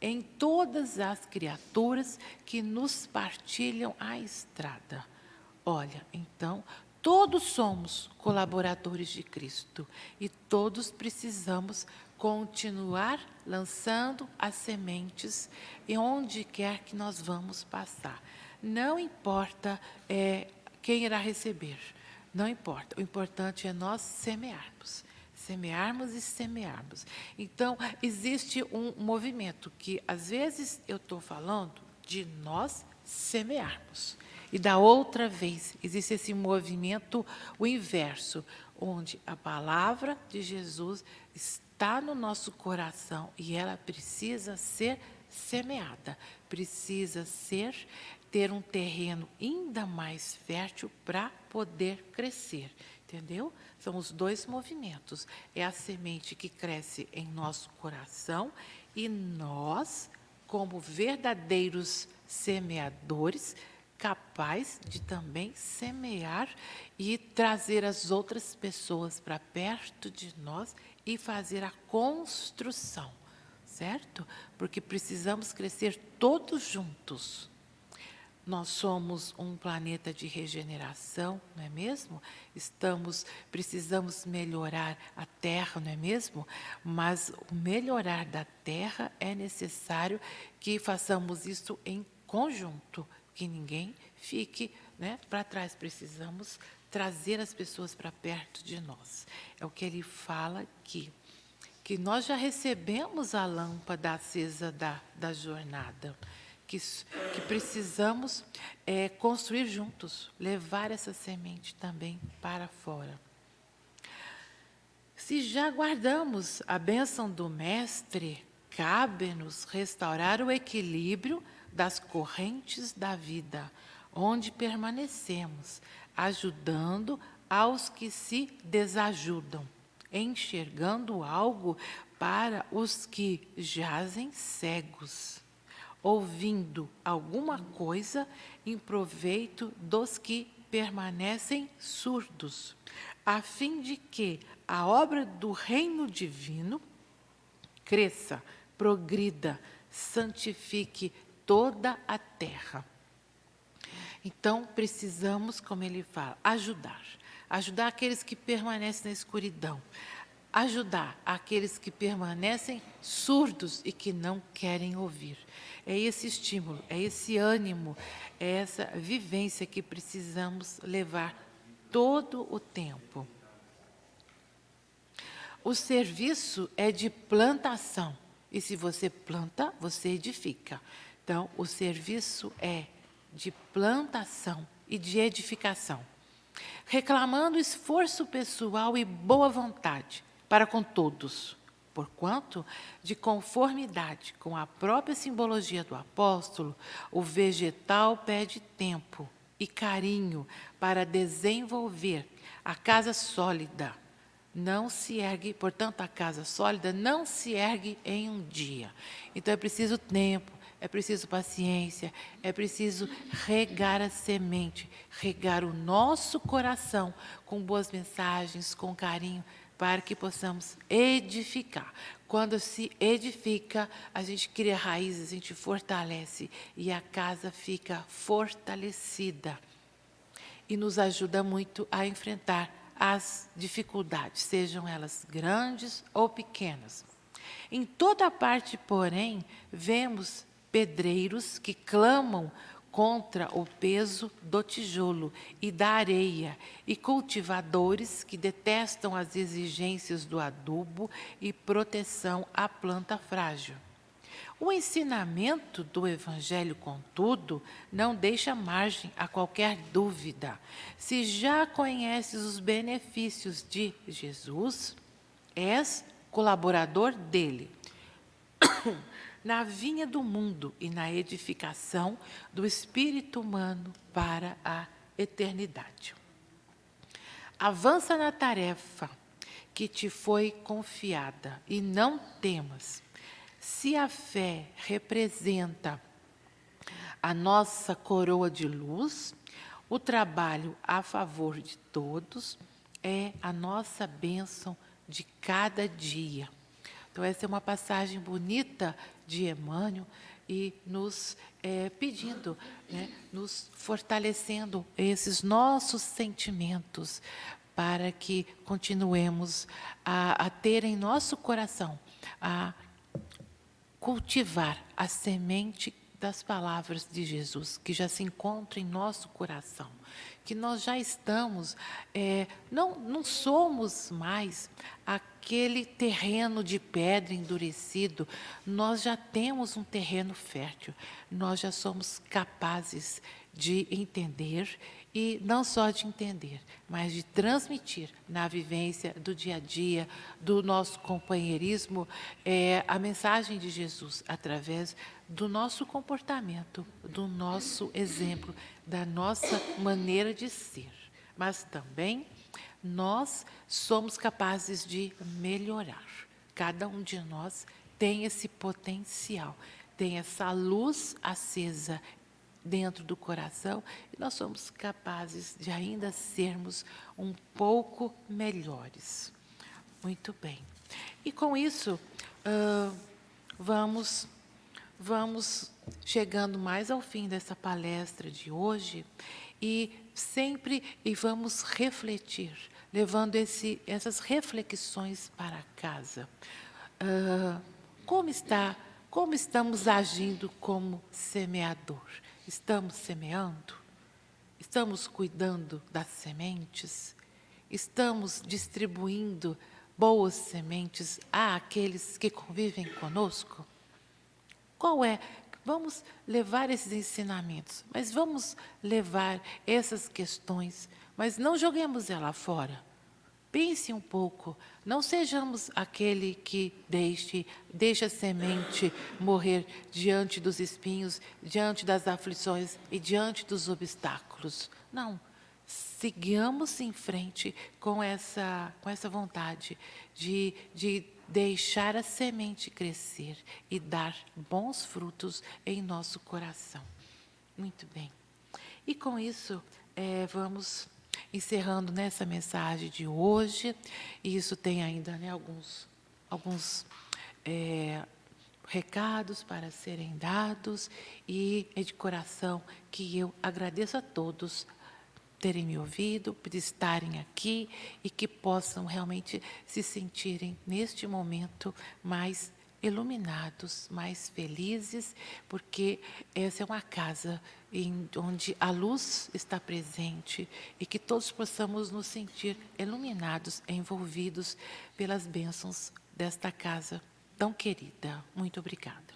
em todas as criaturas que nos partilham a estrada. Olha, então, todos somos colaboradores de Cristo e todos precisamos continuar lançando as sementes e onde quer que nós vamos passar. Não importa é, quem irá receber, não importa. O importante é nós semearmos. Semearmos e semearmos. Então, existe um movimento que, às vezes, eu estou falando de nós semearmos. E da outra vez, existe esse movimento, o inverso, onde a palavra de Jesus está no nosso coração e ela precisa ser semeada, precisa ser ter um terreno ainda mais fértil para poder crescer. Entendeu? São os dois movimentos. É a semente que cresce em nosso coração e nós, como verdadeiros semeadores, capaz de também semear e trazer as outras pessoas para perto de nós e fazer a construção, certo? Porque precisamos crescer todos juntos nós somos um planeta de regeneração, não é mesmo? Estamos, precisamos melhorar a Terra, não é mesmo? Mas o melhorar da Terra é necessário que façamos isso em conjunto, que ninguém fique né, para trás. Precisamos trazer as pessoas para perto de nós. É o que ele fala aqui. Que nós já recebemos a lâmpada acesa da, da jornada que, que precisamos é, construir juntos, levar essa semente também para fora. Se já guardamos a bênção do Mestre, cabe-nos restaurar o equilíbrio das correntes da vida, onde permanecemos, ajudando aos que se desajudam, enxergando algo para os que jazem cegos ouvindo alguma coisa em proveito dos que permanecem surdos, a fim de que a obra do reino divino cresça, progrida, santifique toda a terra. Então, precisamos, como ele fala, ajudar. Ajudar aqueles que permanecem na escuridão. Ajudar aqueles que permanecem surdos e que não querem ouvir. É esse estímulo, é esse ânimo, é essa vivência que precisamos levar todo o tempo. O serviço é de plantação. E se você planta, você edifica. Então, o serviço é de plantação e de edificação. Reclamando esforço pessoal e boa vontade para com todos Porquanto, de conformidade com a própria simbologia do apóstolo, o vegetal pede tempo e carinho para desenvolver a casa sólida. Não se ergue, portanto, a casa sólida não se ergue em um dia. Então é preciso tempo, é preciso paciência, é preciso regar a semente, regar o nosso coração com boas mensagens, com carinho, para que possamos edificar. Quando se edifica, a gente cria raízes, a gente fortalece e a casa fica fortalecida. E nos ajuda muito a enfrentar as dificuldades, sejam elas grandes ou pequenas. Em toda parte, porém, vemos pedreiros que clamam contra o peso do tijolo e da areia, e cultivadores que detestam as exigências do adubo e proteção à planta frágil. O ensinamento do Evangelho, contudo, não deixa margem a qualquer dúvida. Se já conheces os benefícios de Jesus, és colaborador dele. (coughs) na vinha do mundo e na edificação do espírito humano para a eternidade. Avança na tarefa que te foi confiada e não temas. Se a fé representa a nossa coroa de luz, o trabalho a favor de todos é a nossa bênção de cada dia. Então, essa é uma passagem bonita de Emmanuel e nos é, pedindo, né, nos fortalecendo esses nossos sentimentos para que continuemos a, a ter em nosso coração, a cultivar a semente das palavras de Jesus, que já se encontra em nosso coração, que nós já estamos, é, não, não somos mais aquele terreno de pedra endurecido, nós já temos um terreno fértil, nós já somos capazes de entender e não só de entender, mas de transmitir na vivência do dia a dia, do nosso companheirismo, é, a mensagem de Jesus através do nosso comportamento, do nosso exemplo, da nossa maneira de ser, mas também nós somos capazes de melhorar. Cada um de nós tem esse potencial, tem essa luz acesa dentro do coração e nós somos capazes de ainda sermos um pouco melhores. Muito bem. E com isso, uh, vamos, vamos chegando mais ao fim dessa palestra de hoje e sempre e vamos refletir, levando esse, essas reflexões para casa. Uh, como está, como estamos agindo como semeador? Estamos semeando? Estamos cuidando das sementes? Estamos distribuindo boas sementes àqueles que convivem conosco? Qual é? Vamos levar esses ensinamentos, mas vamos levar essas questões, mas não joguemos ela fora. Pense um pouco, não sejamos aquele que deixe, deixa a semente morrer diante dos espinhos, diante das aflições e diante dos obstáculos. Não, sigamos em frente com essa, com essa vontade de, de deixar a semente crescer e dar bons frutos em nosso coração. Muito bem. E com isso, é, vamos encerrando nessa mensagem de hoje, e isso tem ainda né, alguns, alguns é, recados para serem dados, e é de coração que eu agradeço a todos terem me ouvido, por estarem aqui e que possam realmente se sentirem neste momento mais iluminados, mais felizes, porque essa é uma casa em, onde a luz está presente e que todos possamos nos sentir iluminados, envolvidos pelas bênçãos desta casa tão querida. Muito obrigada.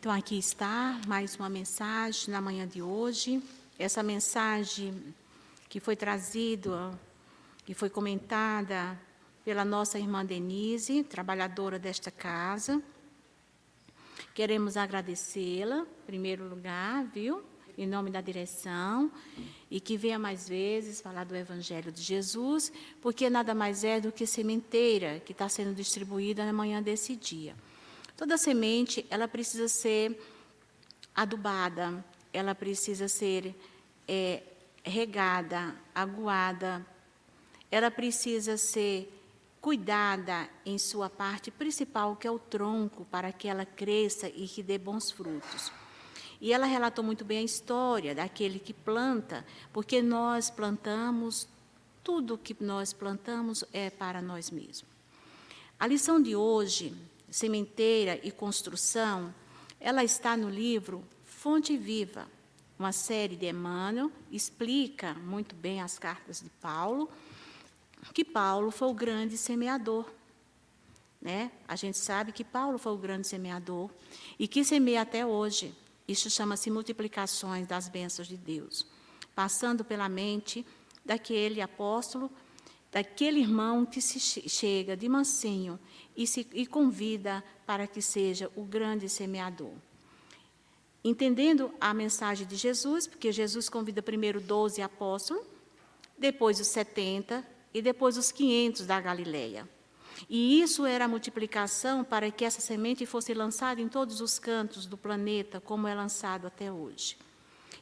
Então, aqui está mais uma mensagem na manhã de hoje. Essa mensagem que foi trazida, que foi comentada pela nossa irmã Denise, trabalhadora desta casa. Queremos agradecê-la, em primeiro lugar, viu? Em nome da direção, e que venha mais vezes falar do Evangelho de Jesus, porque nada mais é do que sementeira que está sendo distribuída na manhã desse dia. Toda semente, ela precisa ser adubada, ela precisa ser é, regada, aguada, ela precisa ser cuidada em sua parte principal, que é o tronco, para que ela cresça e que dê bons frutos. E ela relatou muito bem a história daquele que planta, porque nós plantamos, tudo que nós plantamos é para nós mesmos. A lição de hoje sementeira e construção, ela está no livro Fonte Viva, uma série de Emmanuel, explica muito bem as cartas de Paulo, que Paulo foi o grande semeador. Né? A gente sabe que Paulo foi o grande semeador e que semeia até hoje. Isso chama-se multiplicações das bênçãos de Deus, passando pela mente daquele apóstolo, daquele irmão que se chega de mansinho e, se, e convida para que seja o grande semeador. Entendendo a mensagem de Jesus, porque Jesus convida primeiro 12 apóstolos, depois os 70 e depois os 500 da Galileia. E isso era a multiplicação para que essa semente fosse lançada em todos os cantos do planeta, como é lançado até hoje.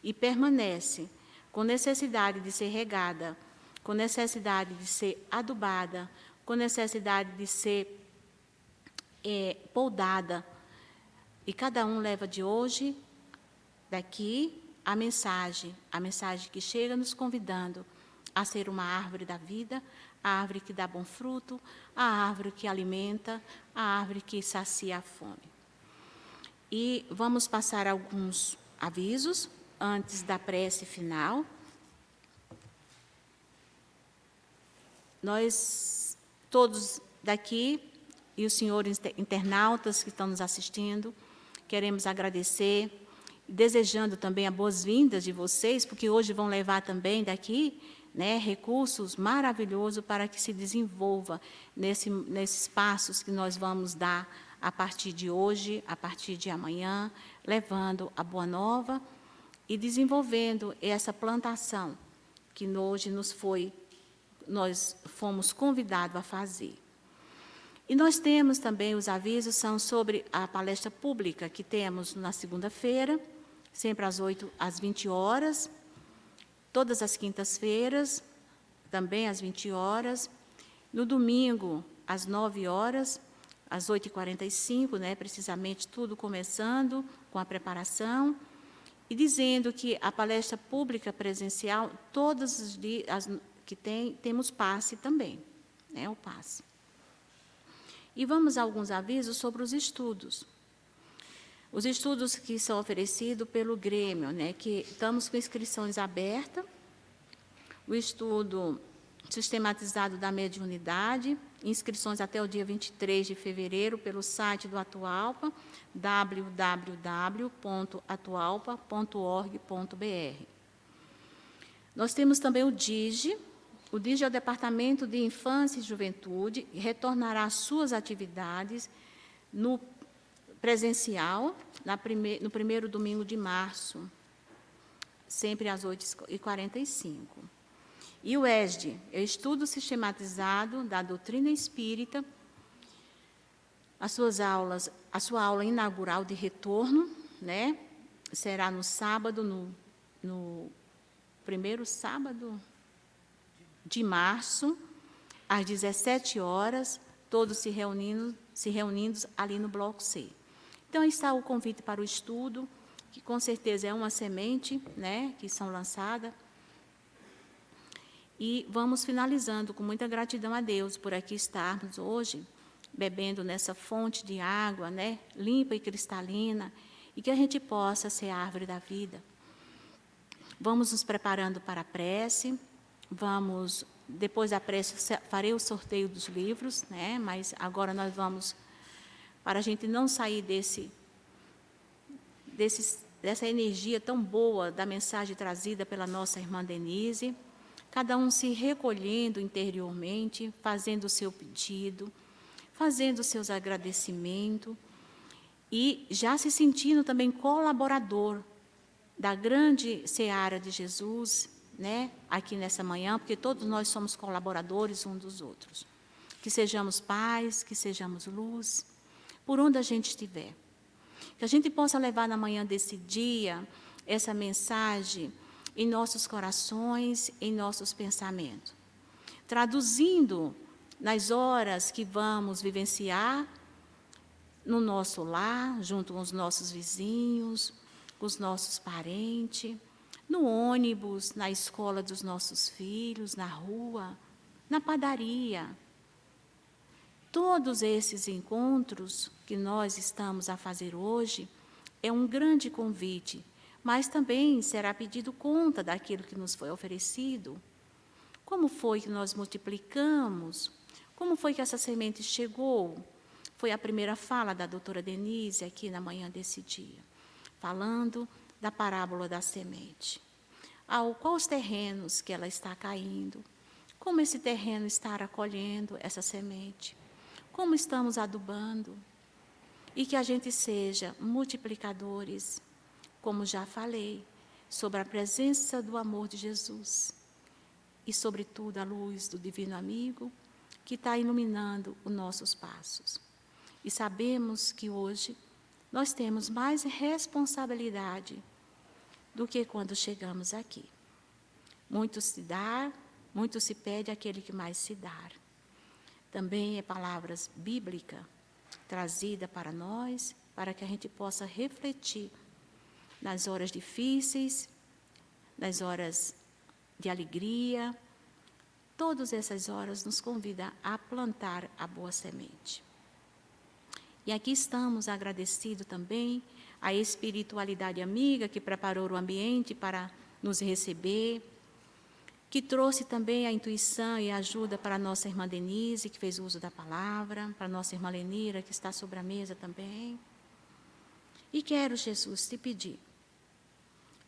E permanece com necessidade de ser regada, com necessidade de ser adubada, com necessidade de ser é. E cada um leva de hoje, daqui, a mensagem, a mensagem que chega nos convidando a ser uma árvore da vida, a árvore que dá bom fruto, a árvore que alimenta, a árvore que sacia a fome. E vamos passar alguns avisos antes da prece final. Nós todos daqui e os senhores internautas que estão nos assistindo. Queremos agradecer, desejando também a boas-vindas de vocês, porque hoje vão levar também daqui né, recursos maravilhosos para que se desenvolva nesse, nesses passos que nós vamos dar a partir de hoje, a partir de amanhã, levando a boa nova e desenvolvendo essa plantação que hoje nos foi nós fomos convidados a fazer. E nós temos também os avisos são sobre a palestra pública que temos na segunda-feira, sempre às 8 às 20 horas, todas as quintas-feiras, também às 20 horas, no domingo às 9 horas, às 8h45, né, precisamente tudo começando com a preparação, e dizendo que a palestra pública presencial, todos os dias que tem, temos passe também, né, o passe. E vamos a alguns avisos sobre os estudos. Os estudos que são oferecidos pelo Grêmio, né, que estamos com inscrições abertas, o estudo sistematizado da mediunidade, inscrições até o dia 23 de fevereiro pelo site do Atualpa, www.atualpa.org.br. Nós temos também o DIGE, o DIGE é o Departamento de Infância e Juventude, retornará às suas atividades no presencial, prime no primeiro domingo de março, sempre às 8h45. E o ESD é o Estudo Sistematizado da Doutrina Espírita, as suas aulas, a sua aula inaugural de retorno, né, será no sábado, no, no primeiro sábado de março, às 17 horas, todos se reunindo, se reunindo ali no bloco C. Então, está o convite para o estudo, que com certeza é uma semente, né, que são lançadas e vamos finalizando com muita gratidão a Deus por aqui estarmos hoje, bebendo nessa fonte de água, né, limpa e cristalina, e que a gente possa ser árvore da vida. Vamos nos preparando para a prece, vamos, depois da prece, farei o sorteio dos livros, né, mas agora nós vamos, para a gente não sair desse, desse, dessa energia tão boa da mensagem trazida pela nossa irmã Denise, cada um se recolhendo interiormente, fazendo o seu pedido, fazendo os seus agradecimentos e já se sentindo também colaborador da grande seara de Jesus, né, aqui nessa manhã, porque todos nós somos colaboradores uns dos outros. Que sejamos pais, que sejamos luz, por onde a gente estiver. Que a gente possa levar na manhã desse dia essa mensagem em nossos corações, em nossos pensamentos. Traduzindo nas horas que vamos vivenciar no nosso lar, junto com os nossos vizinhos, com os nossos parentes, no ônibus, na escola dos nossos filhos, na rua, na padaria. Todos esses encontros que nós estamos a fazer hoje é um grande convite mas também será pedido conta daquilo que nos foi oferecido. Como foi que nós multiplicamos? Como foi que essa semente chegou? Foi a primeira fala da doutora Denise aqui na manhã desse dia, falando da parábola da semente. Ao qual os terrenos que ela está caindo? Como esse terreno está acolhendo essa semente? Como estamos adubando? E que a gente seja multiplicadores como já falei, sobre a presença do amor de Jesus e, sobretudo, a luz do Divino Amigo que está iluminando os nossos passos. E sabemos que hoje nós temos mais responsabilidade do que quando chegamos aqui. Muito se dá, muito se pede àquele que mais se dá. Também é palavras bíblicas trazida para nós, para que a gente possa refletir nas horas difíceis, nas horas de alegria. Todas essas horas nos convida a plantar a boa semente. E aqui estamos agradecidos também à espiritualidade amiga que preparou o ambiente para nos receber, que trouxe também a intuição e a ajuda para a nossa irmã Denise, que fez uso da palavra, para a nossa irmã Lenira, que está sobre a mesa também. E quero, Jesus, te pedir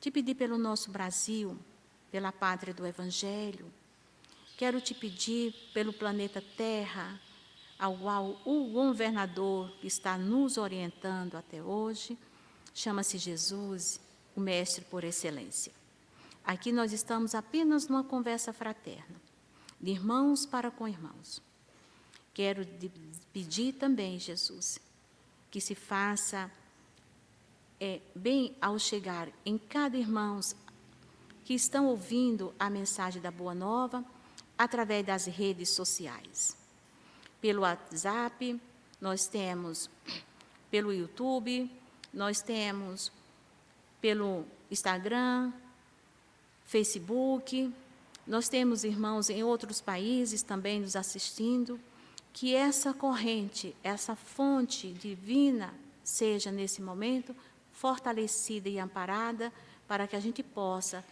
te pedir pelo nosso Brasil, pela pátria do Evangelho. Quero te pedir pelo planeta Terra, ao qual o governador que está nos orientando até hoje, chama-se Jesus, o mestre por excelência. Aqui nós estamos apenas numa conversa fraterna, de irmãos para com irmãos. Quero pedir também, Jesus, que se faça é, bem ao chegar em cada irmão que estão ouvindo a mensagem da Boa Nova através das redes sociais. Pelo WhatsApp, nós temos pelo YouTube, nós temos pelo Instagram, Facebook, nós temos irmãos em outros países também nos assistindo. Que essa corrente, essa fonte divina seja nesse momento fortalecida e amparada para que a gente possa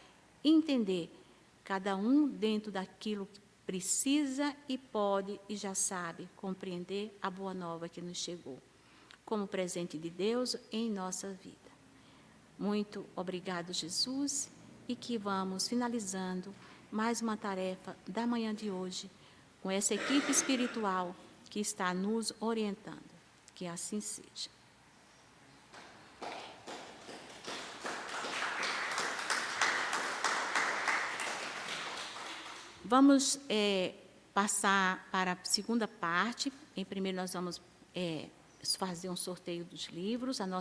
entender cada um dentro daquilo que precisa e pode e já sabe compreender a boa nova que nos chegou como presente de Deus em nossa vida. Muito obrigado, Jesus, e que vamos finalizando mais uma tarefa da manhã de hoje com essa equipe espiritual que está nos orientando. Que assim seja. Vamos é, passar para a segunda parte. Em primeiro, nós vamos é, fazer um sorteio dos livros. A